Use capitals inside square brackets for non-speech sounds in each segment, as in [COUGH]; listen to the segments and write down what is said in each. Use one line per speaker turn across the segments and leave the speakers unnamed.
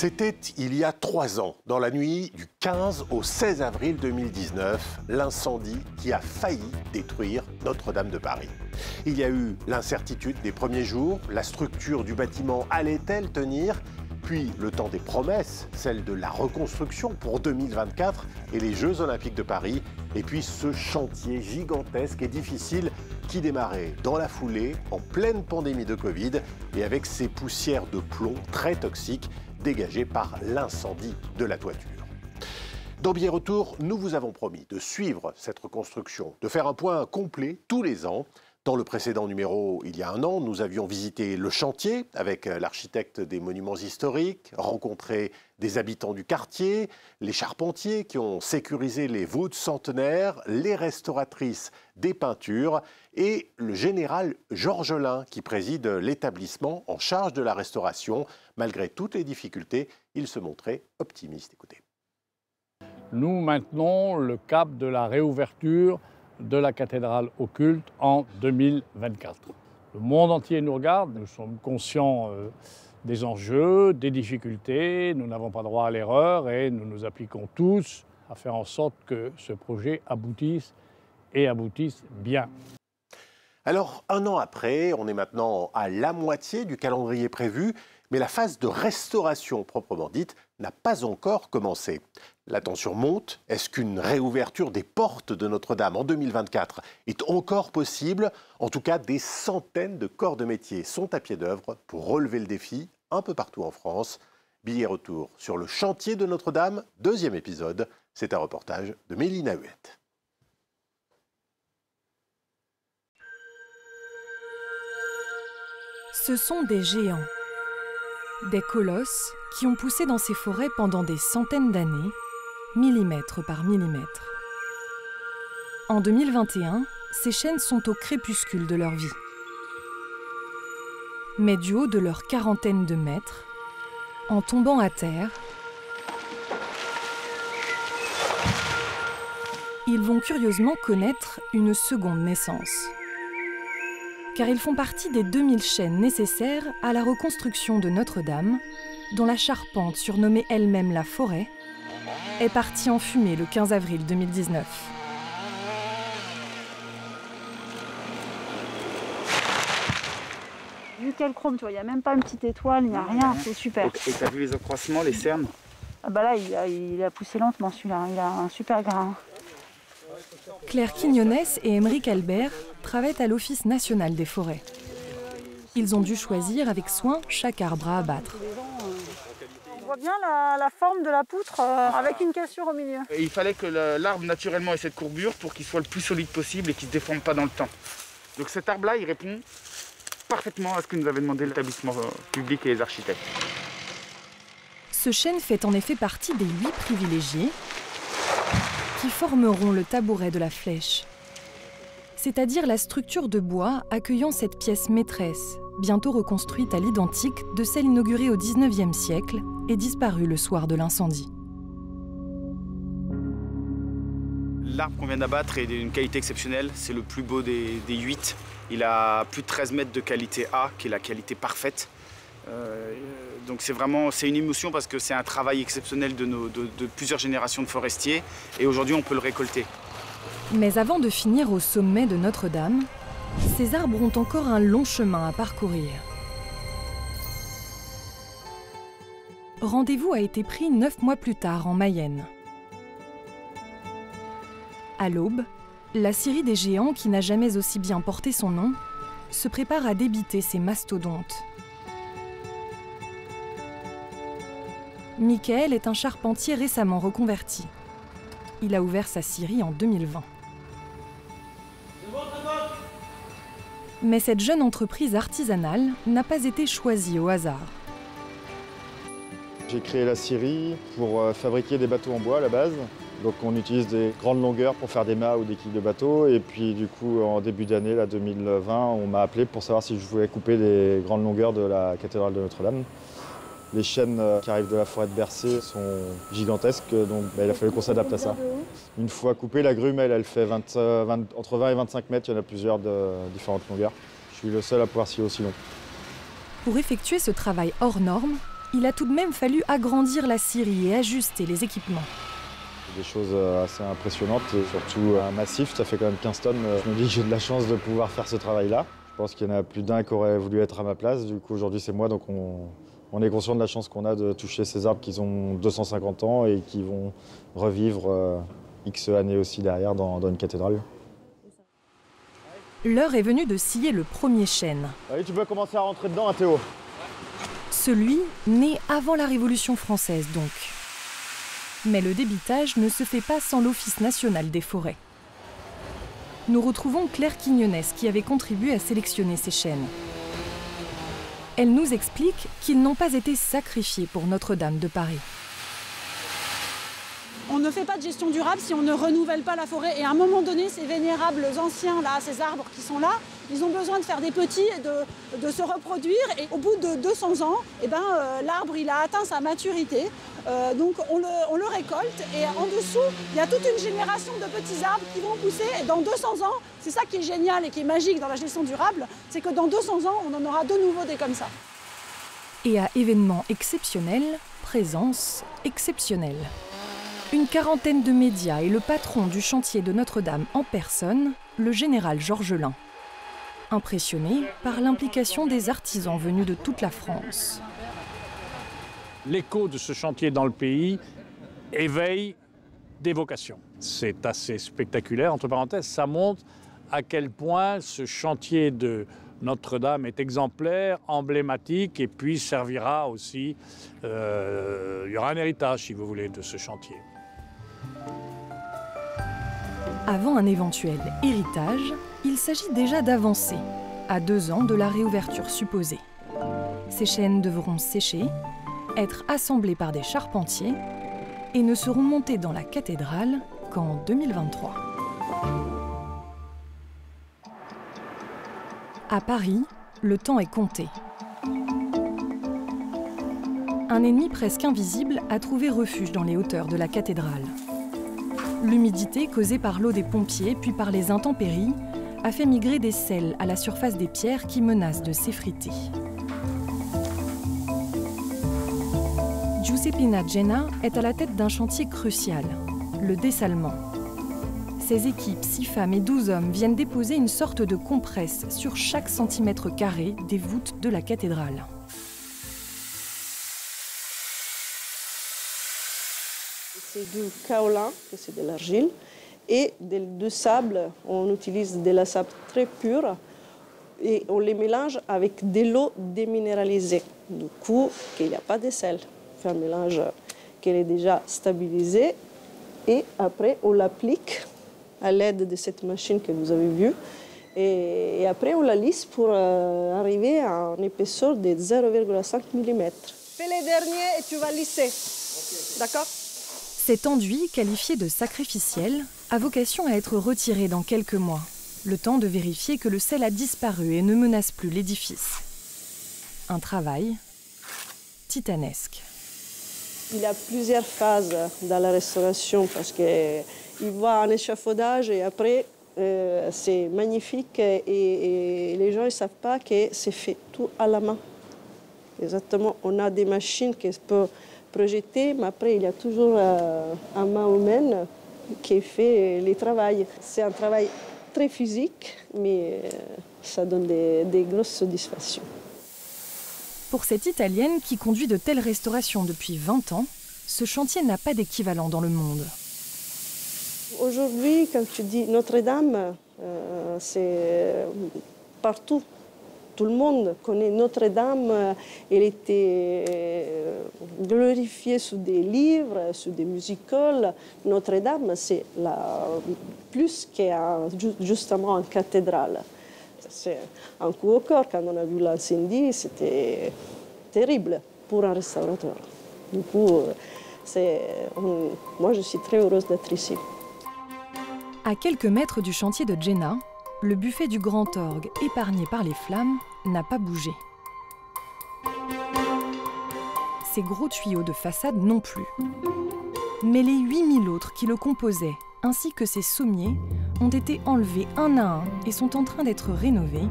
C'était il y a trois ans, dans la nuit du 15 au 16 avril 2019, l'incendie qui a failli détruire Notre-Dame de Paris. Il y a eu l'incertitude des premiers jours, la structure du bâtiment allait-elle tenir puis le temps des promesses, celle de la reconstruction pour 2024 et les Jeux olympiques de Paris, et puis ce chantier gigantesque et difficile qui démarrait dans la foulée, en pleine pandémie de Covid, et avec ces poussières de plomb très toxiques dégagées par l'incendie de la toiture. Dans Billet Retour, nous vous avons promis de suivre cette reconstruction, de faire un point complet tous les ans dans le précédent numéro, il y a un an, nous avions visité le chantier avec euh, l'architecte des monuments historiques, rencontré des habitants du quartier, les charpentiers qui ont sécurisé les voûtes centenaires, les restauratrices des peintures et le général Georges Lin qui préside l'établissement en charge de la restauration. Malgré toutes les difficultés, il se montrait optimiste. Écoutez.
Nous maintenons le cap de la réouverture de la cathédrale occulte en 2024. Le monde entier nous regarde, nous sommes conscients euh, des enjeux, des difficultés, nous n'avons pas droit à l'erreur et nous nous appliquons tous à faire en sorte que ce projet aboutisse et aboutisse bien.
Alors, un an après, on est maintenant à la moitié du calendrier prévu, mais la phase de restauration proprement dite n'a pas encore commencé. La tension monte. Est-ce qu'une réouverture des portes de Notre-Dame en 2024 est encore possible? En tout cas, des centaines de corps de métier sont à pied d'œuvre pour relever le défi un peu partout en France. Billet retour sur le chantier de Notre-Dame, deuxième épisode. C'est un reportage de Mélina Huette.
Ce sont des géants, des colosses qui ont poussé dans ces forêts pendant des centaines d'années millimètre par millimètre. En 2021, ces chaînes sont au crépuscule de leur vie. Mais du haut de leur quarantaine de mètres, en tombant à terre, ils vont curieusement connaître une seconde naissance. Car ils font partie des 2000 chaînes nécessaires à la reconstruction de Notre-Dame, dont la charpente, surnommée elle-même la forêt, est parti en fumée le 15 avril 2019.
Nickel chrome, tu vois, il n'y a même pas une petite étoile, il n'y a rien, c'est super.
Et tu as vu les accroissements, les cernes?
Ah bah Là, il a, il a poussé lentement celui-là, il a un super grain.
Claire Quignonnes et Émeric Albert travaillent à l'Office national des forêts. Ils ont dû choisir avec soin chaque arbre à abattre
voit bien la, forme de la poutre euh, avec une cassure au milieu.
il fallait que l'arbre naturellement ait cette courbure pour qu'il soit le plus solide possible et qu'il ne se déforme pas dans le temps. Donc cet arbre-là, il répond parfaitement à ce que nous avait demandé l'établissement euh, public et les architectes.
Ce chêne fait en effet partie des huit privilégiés qui formeront le tabouret de la flèche, c'est-à-dire la structure de bois accueillant cette pièce maîtresse, bientôt reconstruite à l'identique de celle inaugurée au XIXe siècle et disparue le soir de l'incendie.
L'arbre qu'on vient d'abattre est d'une qualité exceptionnelle, c'est le plus beau des, huit. Il a plus de 13 mètres de qualité A, qui est la qualité parfaite. Euh, donc c'est vraiment une émotion parce que c'est un travail exceptionnel de plusieurs générations de forestiers et aujourd'hui on peut le récolter.
Mais avant de finir au sommet de Notre-Dame, ces arbres ont encore un long chemin à parcourir. Rendez-vous a été pris neuf mois plus tard en Mayenne. À l'aube, la Syrie des géants, qui n'a jamais aussi bien porté son nom, se prépare à débiter ses mastodontes. Michael est un charpentier récemment reconverti. Il a ouvert sa scierie en 2020. Mais cette jeune entreprise artisanale n'a pas été choisie au hasard.
J'ai créé la scierie pour euh, fabriquer des bateaux en bois à la base. Donc on utilise des grandes longueurs pour faire des mâts ou des quilles de bateau. Et puis du coup, en début d'année, 2020, on m'a appelé pour savoir si je voulais couper les grandes longueurs de la cathédrale de Notre-Dame. Les chaînes euh, qui arrivent de la forêt de Bercé sont gigantesques, donc bah, il a fallu qu'on s'adapte à ça. Une fois coupée, la grume, elle, fait euh, entre 20 et 25 mètres. Il y en a plusieurs de différentes longueurs. Je suis le seul à pouvoir scier aussi long.
Pour effectuer ce travail hors norme, il a tout de même fallu agrandir la scierie et ajuster les équipements.
Des choses euh, assez impressionnantes, et surtout un massif, ça fait quand même 15 tonnes. Je me dis que j'ai de la chance de pouvoir faire ce travail-là. Je pense qu'il y en a plus d'un qui aurait voulu être à ma place. Du coup, aujourd'hui, c'est moi, donc on, est conscient de la chance qu'on a de toucher ces arbres qui ont 250 ans et qui vont revivre euh, X années aussi derrière dans, une cathédrale.
L'heure est venue de scier le premier chêne.
Allez, tu peux commencer à rentrer dedans, Théo.
Celui né avant la Révolution française, donc. Mais le débitage ne se fait pas sans l'Office national des forêts. Nous retrouvons Claire Quignonès qui avait contribué à sélectionner ces chênes. Elle nous explique qu'ils n'ont pas été sacrifiés pour Notre-Dame de Paris.
On ne fait pas de gestion durable si on ne renouvelle pas la forêt. Et à un moment donné, ces vénérables anciens, là, ces arbres qui sont là, ils ont besoin de faire des petits et de, se reproduire. Et au bout de 200 ans, eh ben, euh, l'arbre a atteint sa maturité. Euh, donc on le, récolte et en dessous, il y a toute une génération de petits arbres qui vont pousser. Et dans 200 ans, c'est ça qui est génial et qui est magique dans la gestion durable, c'est que dans 200 ans, on en aura de nouveau des comme ça.
Et à événement exceptionnel, présence exceptionnelle. Une quarantaine de médias et le patron du chantier de Notre-Dame en personne, le général Georges Lin. Impressionné par l'implication des artisans venus de toute la France.
L'écho de ce chantier dans le pays éveille des vocations. C'est assez spectaculaire, entre parenthèses, ça montre à quel point ce chantier de notre-Dame est exemplaire, emblématique, et puis servira aussi, euh, il y aura un héritage, si vous voulez, de ce chantier.
Avant un éventuel héritage, il s'agit déjà d'avancer, à deux ans de la réouverture supposée. Ces chaînes devront sécher, être assemblées par des charpentiers et ne seront montées dans la cathédrale qu'en 2023. À Paris, le temps est compté. Un ennemi presque invisible a trouvé refuge dans les hauteurs de la cathédrale. L'humidité causée par l'eau des pompiers puis par les intempéries a fait migrer des sels à la surface des pierres qui menacent de s'effriter. Giuseppina Genna est à la tête d'un chantier crucial, le dessalement. Ses équipes, 6 femmes et 12 hommes, viennent déposer une sorte de compresse sur chaque centimètre carré des voûtes de la cathédrale.
C'est du kaolin, c'est de l'argile, et de, sable. On utilise de la sable très pure et on les mélange avec de l'eau déminéralisée. Du coup, il n'y a pas de sel. On fait un mélange qui est déjà stabilisé et après on l'applique à l'aide de cette machine que vous avez vue. Et, après, on la lisse pour euh, arriver à une épaisseur de 0,5 mm. Fais les derniers et tu vas lisser. D'accord?
Cet enduit, qualifié de sacrificiel, a vocation à être retiré dans quelques mois, le temps de vérifier que le sel a disparu et ne menace plus l'édifice. Un travail titanesque.
Il y a plusieurs phases dans la restauration parce qu'il voit un échafaudage et après euh, c'est magnifique et, les gens ne savent pas que c'est fait tout à la main. Exactement, on a des machines qui peuvent projeté, mais après, il y a toujours euh, un main humaine qui fait les travail. C'est un travail très physique, mais euh, ça donne des grosses satisfactions.
Pour cette Italienne qui conduit de telles restaurations depuis 20 ans, ce chantier n'a pas d'équivalent dans le monde.
Aujourd'hui, quand tu dis Notre-Dame, euh, c'est partout tout le monde connaît Notre-Dame. Elle était euh, glorifiée sous des livres, sous des musicals. Notre-Dame, c'est plus que justement une cathédrale. C'est un coup au corps. Quand on a vu l'incendie, c'était terrible pour un restaurateur. Du coup, moi, je suis très heureuse d'être ici.
À quelques mètres du chantier de Jenna, le buffet du grand orgue, épargné par les flammes, n'a pas bougé. Ces gros tuyaux de façade non plus. Mais les 8000 autres qui le composaient, ainsi que ses sommiers, ont été enlevés un à un et sont en train d'être rénovés,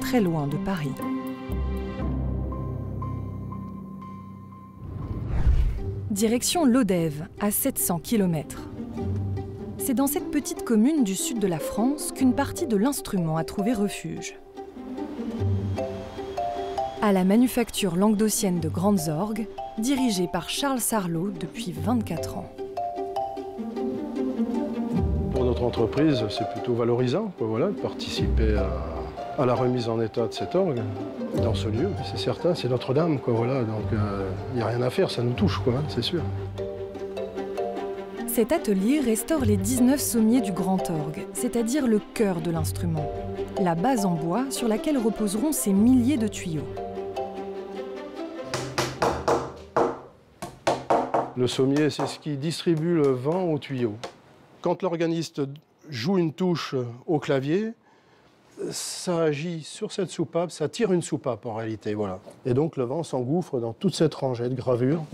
très loin de Paris. Direction Lodève, à 700 km. C'est dans cette petite commune du sud de la France qu'une partie de l'instrument a trouvé refuge. À la manufacture languedocienne de Grandes Orgues, dirigée par Charles Sarlot depuis 24 ans.
Entreprise, c'est plutôt valorisant voilà, de participer à, la remise en état de cet orgue dans ce lieu. C'est certain, c'est Notre-Dame, voilà, donc il euh, n'y a rien à faire, ça nous touche, quoi, hein, c'est sûr.
Cet atelier restaure les 19 sommiers du grand orgue, c'est-à-dire le cœur de l'instrument, la base en bois sur laquelle reposeront ces milliers de tuyaux.
Le sommier, c'est ce qui distribue le vent au tuyau. Quand l'organiste joue une touche au clavier, ça agit sur cette soupape, ça tire une soupape en réalité, voilà. Et donc le vent s'engouffre dans toute cette rangée de gravures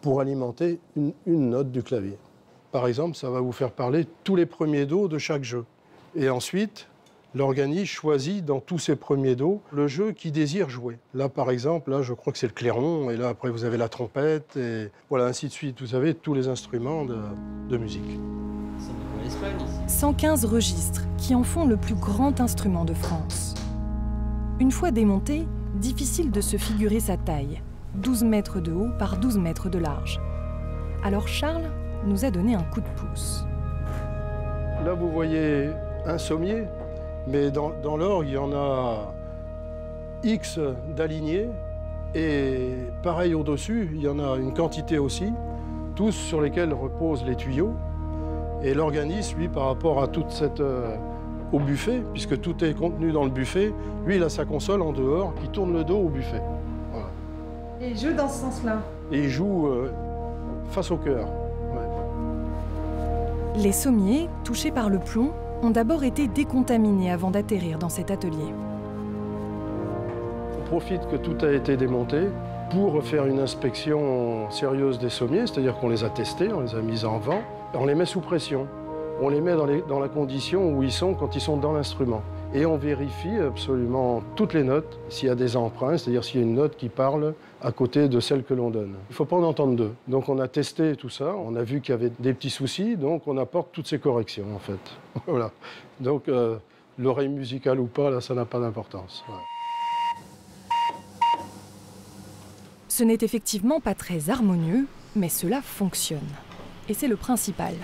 pour alimenter une, une, note du clavier. Par exemple, ça va vous faire parler tous les premiers do de chaque jeu. Et ensuite, l'organiste choisit dans tous ses premiers dos le jeu qu'il désire jouer. Là, par exemple, là, je crois que c'est le clairon, et là, après, vous avez la trompette, et voilà, ainsi de suite. Vous avez tous les instruments de, de musique.
115 registres qui en font le plus grand instrument de France. Une fois démonté, difficile de se figurer sa taille, 12 mètres de haut par 12 mètres de large. Alors Charles nous a donné un coup de pouce.
Là, vous voyez un sommier mais dans, dans l'orgue, il y en a X d'alignés. Et pareil au-dessus, il y en a une quantité aussi, tous sur lesquels reposent les tuyaux. Et l'organisme, lui, par rapport à toute cette... Euh, au buffet, puisque tout est contenu dans le buffet, lui, il a sa console en dehors qui tourne le dos au buffet.
Et il joue dans ce sens-là
Et il joue euh, face au cœur.
Les sommiers, touchés par le plomb, ont d'abord été décontaminés avant d'atterrir dans cet atelier.
On profite que tout a été démonté pour faire une inspection sérieuse des sommiers, c'est-à-dire qu'on les a testés, on les a mis en vent, on les met sous pression. On les met dans, dans la condition où ils sont quand ils sont dans l'instrument. Et on vérifie absolument toutes les notes, s'il y a des emprunts, c'est-à-dire s'il y a une note qui parle à côté de celle que l'on donne. Il ne faut pas en entendre deux. Donc on a testé tout ça, on a vu qu'il y avait des petits soucis, donc on apporte toutes ces corrections en fait. [LAUGHS] voilà. Donc euh, l'oreille musicale ou pas, là, ça n'a pas d'importance.
Ce n'est effectivement pas très harmonieux, mais cela fonctionne. Et c'est le principal.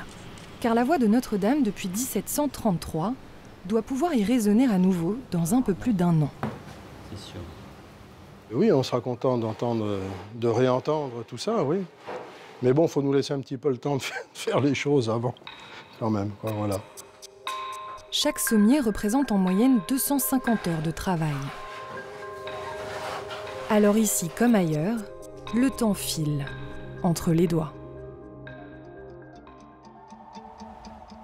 Car la voix de Notre-Dame depuis 1733 doit pouvoir y résonner à nouveau dans un peu plus d'un an. C'est sûr.
Oui, on sera content d'entendre, de réentendre tout ça, oui. Mais bon, il faut nous laisser un petit peu le temps de faire les choses avant, quand même. voilà.
Chaque sommier représente en moyenne 250 heures de travail. Alors ici, comme ailleurs, le temps file entre les doigts.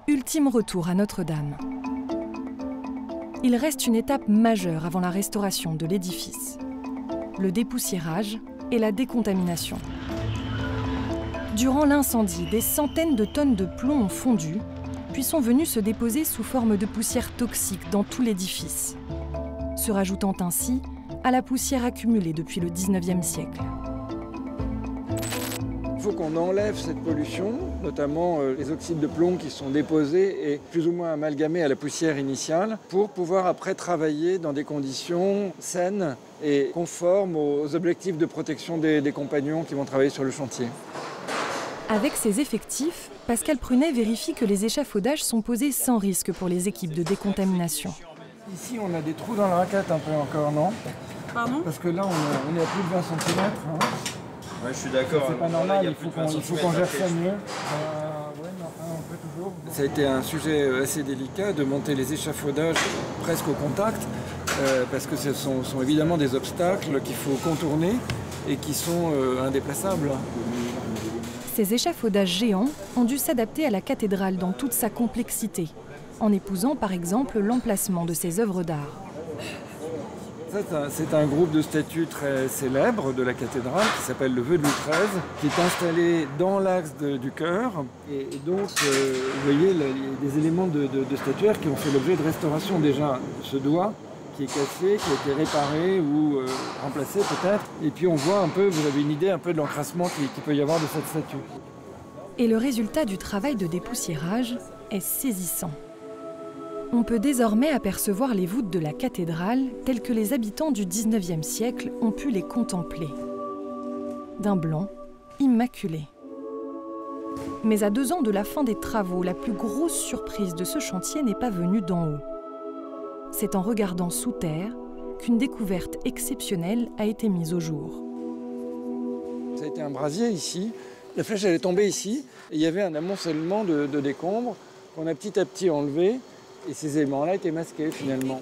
Ultime retour à Notre-Dame il reste une étape majeure avant la restauration de l'édifice, le dépoussiérage et la décontamination. Durant l'incendie, des centaines de tonnes de plomb ont fondu, puis sont venues se déposer sous forme de poussière toxique dans tout l'édifice, se rajoutant ainsi à la poussière accumulée depuis le 19e siècle.
Faut qu'on enlève cette pollution, notamment euh, les oxydes de plomb qui sont déposés et plus ou moins amalgamés à la poussière initiale, pour pouvoir après travailler dans des conditions saines et conformes aux objectifs de protection des, compagnons qui vont travailler sur le chantier.
Avec ses effectifs, Pascal Prunet vérifie que les échafaudages sont posés sans risque pour les équipes de décontamination.
Ici, on a des trous dans la raquette un peu encore, non?
Pardon?
Parce que là, on est, à plus de 20 cm
je suis d'accord.
C'est pas normal, il faut qu'on gère ça mieux. Ça a été un sujet euh, assez délicat de monter les échafaudages presque au contact, euh, parce que ce sont, évidemment des obstacles qu'il faut contourner et qui sont euh, indéplaçables.
Ces échafaudages géants ont dû s'adapter à la cathédrale dans toute sa complexité, en épousant par exemple l'emplacement de ses œuvres d'art.
C'est un groupe de statues très célèbre de la cathédrale qui s'appelle le Vœu de Louis XIII, qui est installé dans l'axe du chœur. Et, donc, euh, vous voyez, des éléments de, statuaire qui ont fait l'objet de restauration. Déjà, ce doigt qui est cassée, qui a été réparée ou euh, remplacée peut-être. Et puis on voit un peu, vous avez une idée un peu de l'encrassement qu'il qui peut y avoir de cette statue.
Et le résultat du travail de dépoussiérage est saisissant. On peut désormais apercevoir les voûtes de la cathédrale telles que les habitants du 19e siècle ont pu les contempler. D'un blanc immaculé. Mais à deux ans de la fin des travaux, la plus grosse surprise de ce chantier n'est pas venue d'en haut. C'est en regardant sous terre qu'une découverte exceptionnelle a été mise au jour.
Ça a été un brasier ici. La flèche, elle est ici. Il y avait un amoncellement de décombres qu'on a petit à petit enlevé. Et ces éléments-là étaient masqués finalement.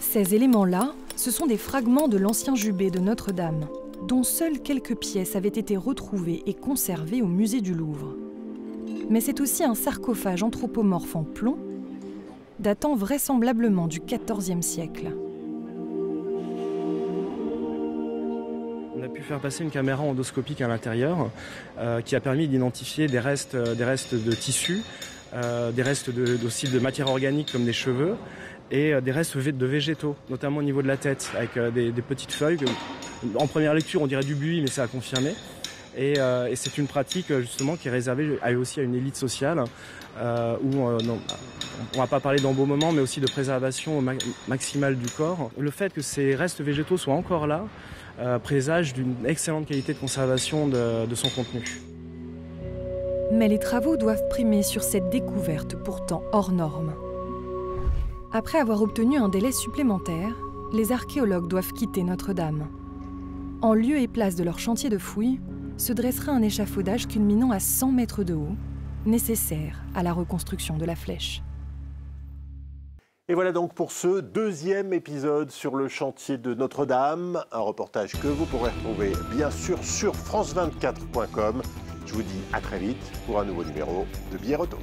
Ces éléments-là, ce sont des fragments de l'ancien jubé de Notre-Dame, dont seules quelques pièces avaient été retrouvées et conservées au musée du Louvre. Mais c'est aussi un sarcophage anthropomorphe en plomb, datant vraisemblablement du XIVe siècle.
On a pu faire passer une caméra endoscopique à l'intérieur euh, qui a permis d'identifier des restes, euh, des restes de tissus, euh, des restes de, aussi de matière organique comme des cheveux et euh, des restes de végétaux, notamment au niveau de la tête, avec euh, des, petites feuilles. En première lecture, on dirait du buis, mais ça a confirmé. Et, c'est une pratique justement qui est réservée aussi à une élite sociale, où non, on va pas parler d'embaumement, mais aussi de préservation ma maximale du corps. Le fait que ces restes végétaux soient encore là présage d'une excellente qualité de conservation de son contenu.
Mais les travaux doivent primer sur cette découverte pourtant hors norme. Après avoir obtenu un délai supplémentaire, les archéologues doivent quitter Notre-Dame. En lieu et place de leur chantier de fouilles, se dressera un échafaudage culminant à 100 mètres de haut, nécessaire à la reconstruction de la flèche.
Et voilà donc pour ce deuxième épisode sur le chantier de Notre-Dame, un reportage que vous pourrez retrouver bien sûr sur france24.com. Je vous dis à très vite pour un nouveau numéro de Billet Retour.